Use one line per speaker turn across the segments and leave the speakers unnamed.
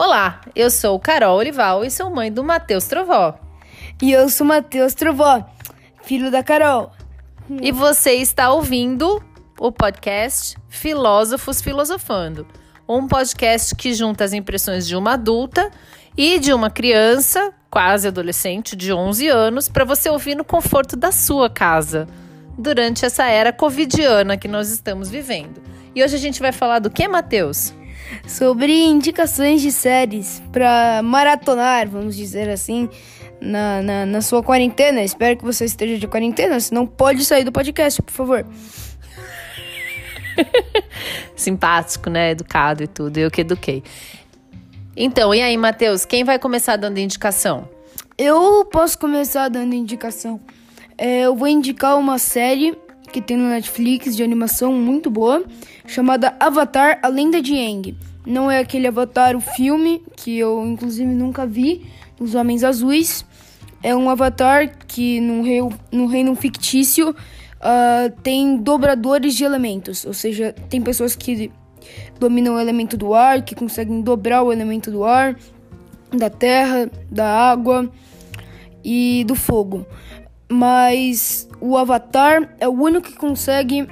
Olá, eu sou Carol Olival e sou mãe do Matheus Trovó.
E eu sou Matheus Trovó, filho da Carol.
E você está ouvindo o podcast Filósofos Filosofando, um podcast que junta as impressões de uma adulta e de uma criança, quase adolescente, de 11 anos, para você ouvir no conforto da sua casa, durante essa era covidiana que nós estamos vivendo. E hoje a gente vai falar do que, Matheus?
Sobre indicações de séries para maratonar, vamos dizer assim, na, na, na, sua quarentena. Espero que você esteja de quarentena, senão pode sair do podcast, por favor.
Simpático, né? Educado e tudo. Eu que eduquei. Então, e aí, Matheus, quem vai começar dando indicação?
Eu posso começar dando indicação. É, eu vou indicar uma série que tem no Netflix de animação muito boa, chamada Avatar: A Lenda de Aang. Não é aquele Avatar, o filme, que eu inclusive nunca vi, dos Homens Azuis. É um Avatar que no reino, no reino fictício uh, tem dobradores de elementos, ou seja, tem pessoas que dominam o elemento do ar, que conseguem dobrar o elemento do ar, da terra, da água e do fogo. Mas o Avatar é o único que consegue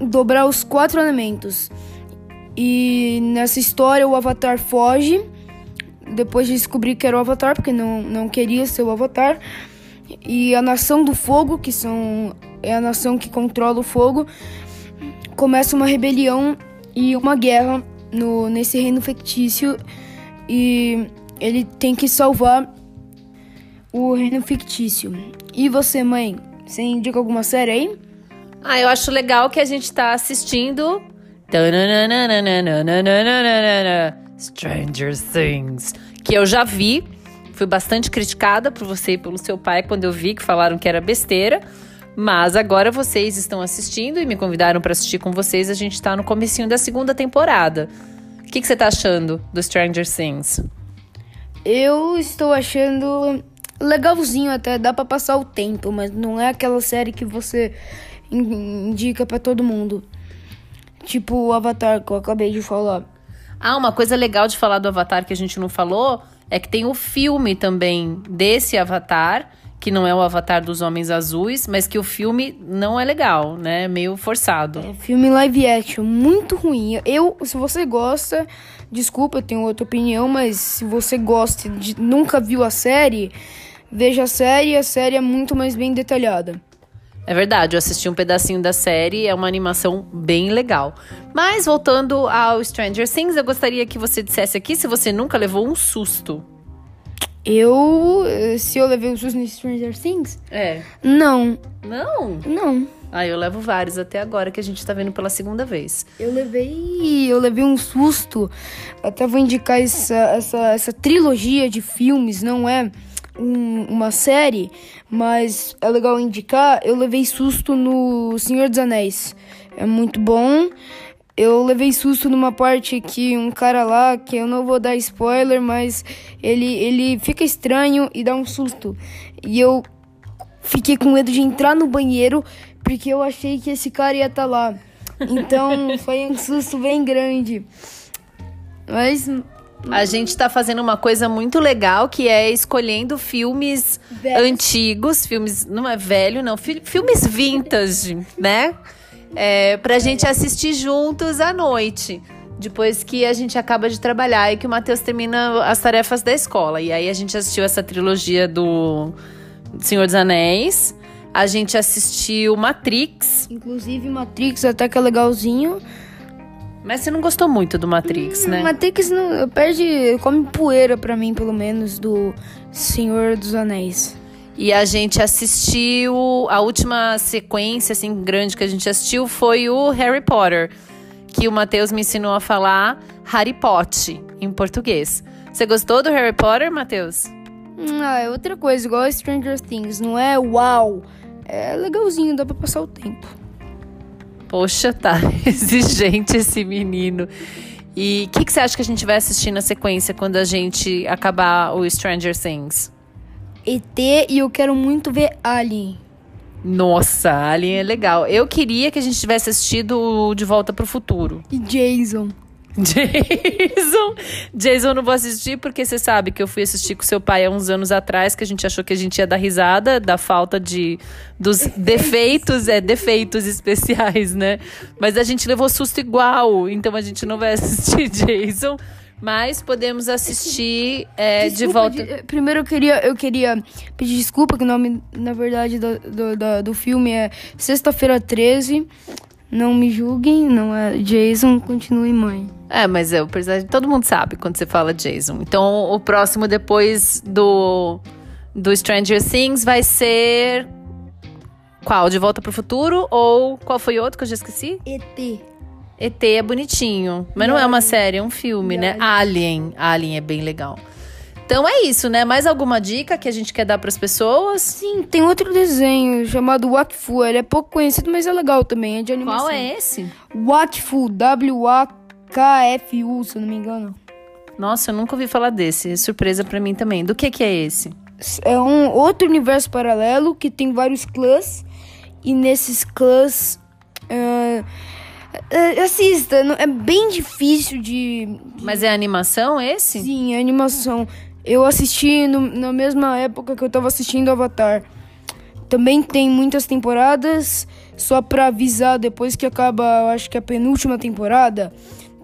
dobrar os quatro elementos. E nessa história o Avatar foge depois de descobrir que era o Avatar, porque não, não queria ser o Avatar. E a Nação do Fogo, que são é a nação que controla o fogo, começa uma rebelião e uma guerra no, nesse reino fictício. E ele tem que salvar o reino fictício. E você, mãe, você indica alguma série aí?
Ah, eu acho legal que a gente tá assistindo. Stranger Things. Que eu já vi. Fui bastante criticada por você e pelo seu pai quando eu vi que falaram que era besteira. Mas agora vocês estão assistindo e me convidaram para assistir com vocês. A gente tá no comecinho da segunda temporada. O que, que você tá achando do Stranger Things?
Eu estou achando legalzinho até, dá para passar o tempo, mas não é aquela série que você indica para todo mundo. Tipo o Avatar que eu acabei de falar.
Ah, uma coisa legal de falar do Avatar que a gente não falou é que tem o filme também desse Avatar, que não é o Avatar dos Homens Azuis, mas que o filme não é legal, né? Meio forçado.
É filme live action, muito ruim. Eu, se você gosta, desculpa, eu tenho outra opinião, mas se você gosta de nunca viu a série, veja a série, a série é muito mais bem detalhada.
É verdade, eu assisti um pedacinho da série, é uma animação bem legal. Mas voltando ao Stranger Things, eu gostaria que você dissesse aqui se você nunca levou um susto.
Eu. Se eu levei um susto no Stranger Things?
É.
Não.
Não?
Não.
Ah, eu levo vários até agora que a gente tá vendo pela segunda vez.
Eu levei. Eu levei um susto. Até vou indicar essa, essa, essa trilogia de filmes, não é? Um, uma série, mas é legal indicar. Eu levei susto no Senhor dos Anéis. É muito bom. Eu levei susto numa parte que um cara lá, que eu não vou dar spoiler, mas ele, ele fica estranho e dá um susto. E eu fiquei com medo de entrar no banheiro porque eu achei que esse cara ia estar tá lá. Então foi um susto bem grande. Mas
a gente tá fazendo uma coisa muito legal que é escolhendo filmes antigos, filmes. Não é velho, não, filmes vintage, né? É, pra gente assistir juntos à noite. Depois que a gente acaba de trabalhar e que o Matheus termina as tarefas da escola. E aí a gente assistiu essa trilogia do Senhor dos Anéis. A gente assistiu Matrix.
Inclusive, Matrix até que é legalzinho.
Mas você não gostou muito do Matrix, hum, né?
Matrix não, perde, come poeira para mim, pelo menos, do Senhor dos Anéis.
E a gente assistiu, a última sequência, assim, grande que a gente assistiu foi o Harry Potter. Que o Matheus me ensinou a falar Harry Potter, em português. Você gostou do Harry Potter, Matheus?
Hum, ah, é outra coisa, igual Stranger Things. Não é uau. É legalzinho, dá pra passar o tempo.
Poxa, tá exigente esse menino. E o que, que você acha que a gente vai assistir na sequência quando a gente acabar o Stranger Things?
ET e eu quero muito ver Alien.
Nossa, Alien é legal. Eu queria que a gente tivesse assistido De Volta para o Futuro.
E Jason.
Jason. Jason eu não vou assistir porque você sabe que eu fui assistir com seu pai há uns anos atrás, que a gente achou que a gente ia dar risada da falta de dos defeitos, é, defeitos especiais, né? Mas a gente levou susto igual, então a gente não vai assistir Jason. Mas podemos assistir é, de volta. De,
primeiro eu queria, eu queria pedir desculpa, que o nome, na verdade, do, do, do, do filme é Sexta-feira 13. Não me julguem, não é Jason, continue mãe.
É, mas eu, todo mundo sabe quando você fala Jason. Então, o próximo depois do do Stranger Things vai ser qual? De Volta pro Futuro ou qual foi outro que eu já esqueci?
ET.
ET é bonitinho, mas não é uma série, é um filme, né? Alien. Alien é bem legal. Então é isso, né? Mais alguma dica que a gente quer dar para as pessoas?
Sim, tem outro desenho chamado Wakfu. Ele é pouco conhecido, mas é legal também. É de animação.
Qual é esse?
Wakfu, W-A-K-F-U, se eu não me engano.
Nossa, eu nunca ouvi falar desse. Surpresa para mim também. Do que que é esse?
É um outro universo paralelo que tem vários clãs. E nesses clãs. Uh, assista, é bem difícil de.
Mas é animação esse?
Sim, é animação. Eu assisti no, na mesma época que eu tava assistindo Avatar. Também tem muitas temporadas, só pra avisar, depois que acaba, eu acho que a penúltima temporada,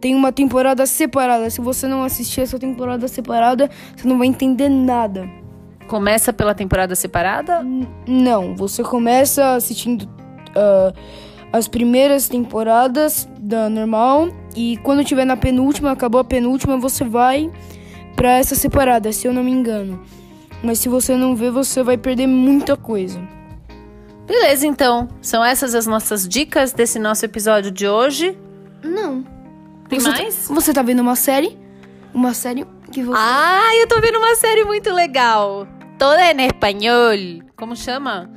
tem uma temporada separada. Se você não assistir essa temporada separada, você não vai entender nada.
Começa pela temporada separada? N
não, você começa assistindo uh, as primeiras temporadas da normal e quando tiver na penúltima, acabou a penúltima, você vai para essa separada, se eu não me engano. Mas se você não ver, você vai perder muita coisa.
Beleza, então. São essas as nossas dicas desse nosso episódio de hoje?
Não.
Tem
você
mais?
Tá, você tá vendo uma série? Uma série que você.
Ah, eu tô vendo uma série muito legal. Toda em espanhol. Como chama?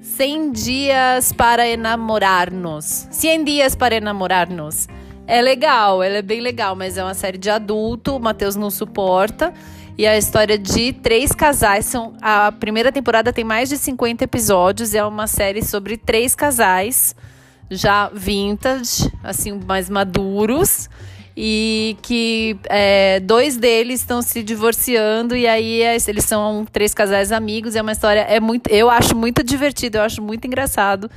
100 dias para enamorar-nos. 100 dias para enamorar-nos. É legal, ela é bem legal, mas é uma série de adulto, o Matheus não suporta. E a história de três casais. São, a primeira temporada tem mais de 50 episódios. É uma série sobre três casais já vintage, assim, mais maduros. E que é, dois deles estão se divorciando. E aí é, eles são três casais amigos. É uma história. É muito, eu acho muito divertido, eu acho muito engraçado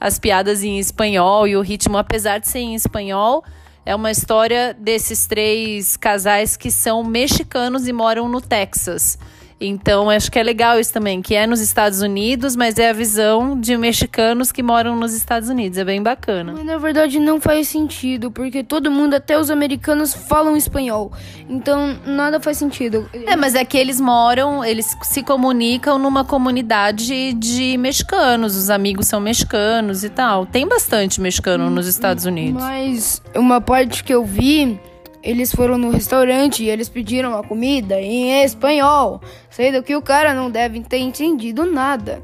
as piadas em espanhol e o ritmo, apesar de ser em espanhol, é uma história desses três casais que são mexicanos e moram no Texas. Então, acho que é legal isso também, que é nos Estados Unidos, mas é a visão de mexicanos que moram nos Estados Unidos. É bem bacana.
Mas, na verdade, não faz sentido, porque todo mundo, até os americanos, falam espanhol. Então, nada faz sentido.
É, mas é que eles moram, eles se comunicam numa comunidade de mexicanos. Os amigos são mexicanos e tal. Tem bastante mexicano nos Estados Unidos.
Mas uma parte que eu vi eles foram no restaurante e eles pediram a comida em espanhol, sendo que o cara não deve ter entendido nada.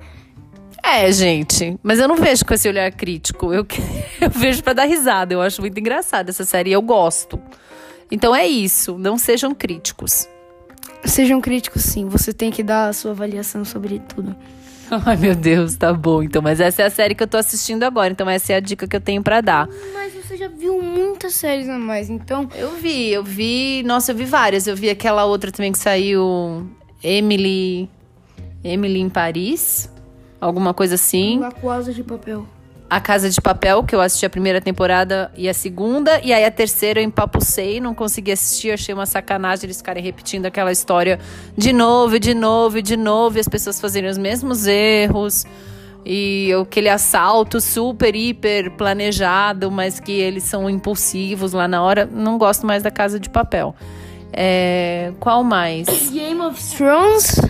É, gente, mas eu não vejo com esse olhar crítico. Eu, eu vejo para dar risada. Eu acho muito engraçada essa série. Eu gosto. Então é isso. Não sejam críticos.
Sejam críticos, sim. Você tem que dar a sua avaliação sobre tudo.
Ai, meu Deus, tá bom. Então, mas essa é a série que eu tô assistindo agora. Então, essa é a dica que eu tenho para dar.
Mas você já viu muitas séries a mais, então.
Eu vi, eu vi. Nossa, eu vi várias. Eu vi aquela outra também que saiu. Emily. Emily em Paris. Alguma coisa assim.
A Casa de Papel.
A Casa de Papel, que eu assisti a primeira temporada e a segunda. E aí a terceira eu empapucei, não consegui assistir. Achei uma sacanagem eles ficarem repetindo aquela história de novo, de novo, de novo. E as pessoas fazerem os mesmos erros. E aquele assalto super, hiper planejado, mas que eles são impulsivos lá na hora. Não gosto mais da Casa de Papel. É, qual mais?
Game of Thrones?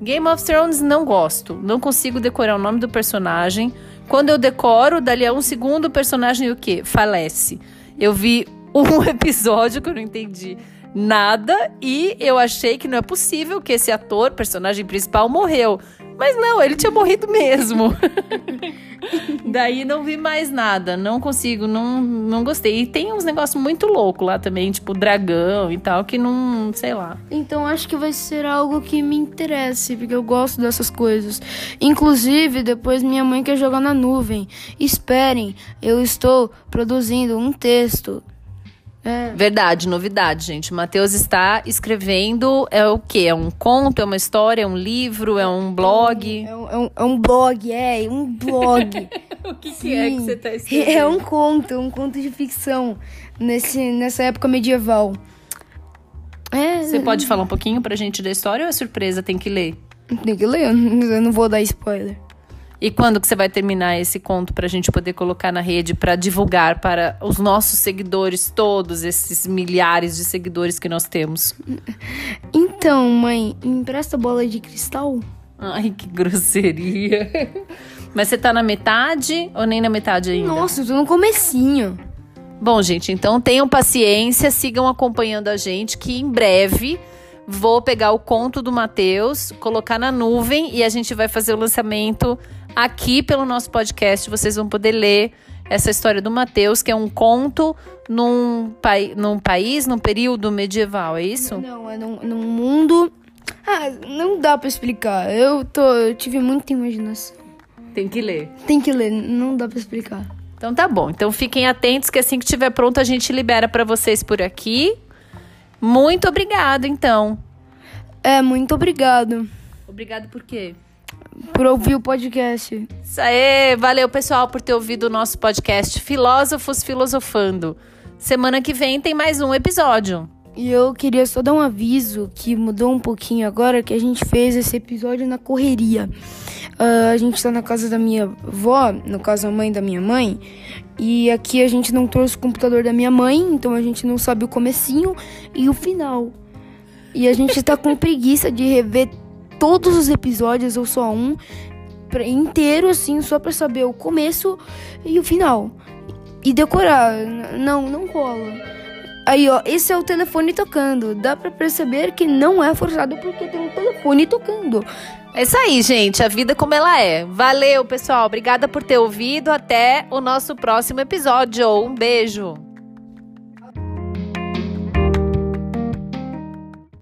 Game of Thrones não gosto. Não consigo decorar o nome do personagem. Quando eu decoro, dali a um segundo o personagem o quê? Falece. Eu vi um episódio que eu não entendi nada e eu achei que não é possível que esse ator, personagem principal, morreu. Mas não, ele tinha morrido mesmo. Daí não vi mais nada, não consigo, não, não gostei. E tem uns negócios muito loucos lá também, tipo dragão e tal, que não, sei lá.
Então acho que vai ser algo que me interesse, porque eu gosto dessas coisas. Inclusive, depois minha mãe quer jogar na nuvem. Esperem, eu estou produzindo um texto É.
Verdade, novidade, gente. Matheus está escrevendo. É o quê? É um conto? É uma história? É um livro? É um blog?
É um, é um, é um blog, é, um blog.
o que,
Sim. É um conto, um conto de ficção nesse, nessa época medieval. É,
Você pode falar um pouquinho pra gente da história ou é surpresa? Tem que ler?
Tem que ler, eu não vou dar spoiler.
E quando que você vai terminar esse conto pra gente poder colocar na rede pra divulgar para os nossos seguidores, todos esses milhares de seguidores que nós temos?
Então, mãe, me empresta bola de cristal?
Ai, que grosseria. Mas você tá na metade ou nem na metade ainda?
Nossa, eu tô no comecinho.
Bom, gente, então tenham paciência, sigam acompanhando a gente, que em breve vou pegar o conto do Matheus, colocar na nuvem e a gente vai fazer o lançamento aqui pelo nosso podcast. Vocês vão poder ler essa história do Matheus, que é um conto num, pai, num país, num período medieval, é isso?
Não, é num, num mundo. Ah, não dá pra explicar. Eu, tô, eu tive muita imaginação.
Tem que ler.
Tem que ler, não dá pra explicar.
Então tá bom. Então fiquem atentos que assim que estiver pronto a gente libera para vocês por aqui. Muito obrigado, então.
É, muito obrigado
Obrigado por quê?
Por ouvir o podcast.
Isso aí, valeu pessoal por ter ouvido o nosso podcast Filósofos Filosofando. Semana que vem tem mais um episódio.
E eu queria só dar um aviso que mudou um pouquinho agora, que a gente fez esse episódio na correria. Ah, a gente tá na casa da minha avó, no caso a mãe da minha mãe, e aqui a gente não trouxe o computador da minha mãe, então a gente não sabe o comecinho e o final. E a gente tá com preguiça de rever todos os episódios ou só um inteiro assim, só pra saber o começo e o final. E decorar, não, não rola. Aí, ó, esse é o telefone tocando. Dá pra perceber que não é forçado porque tem um telefone tocando.
É isso aí, gente. A vida como ela é. Valeu, pessoal. Obrigada por ter ouvido. Até o nosso próximo episódio. Um beijo.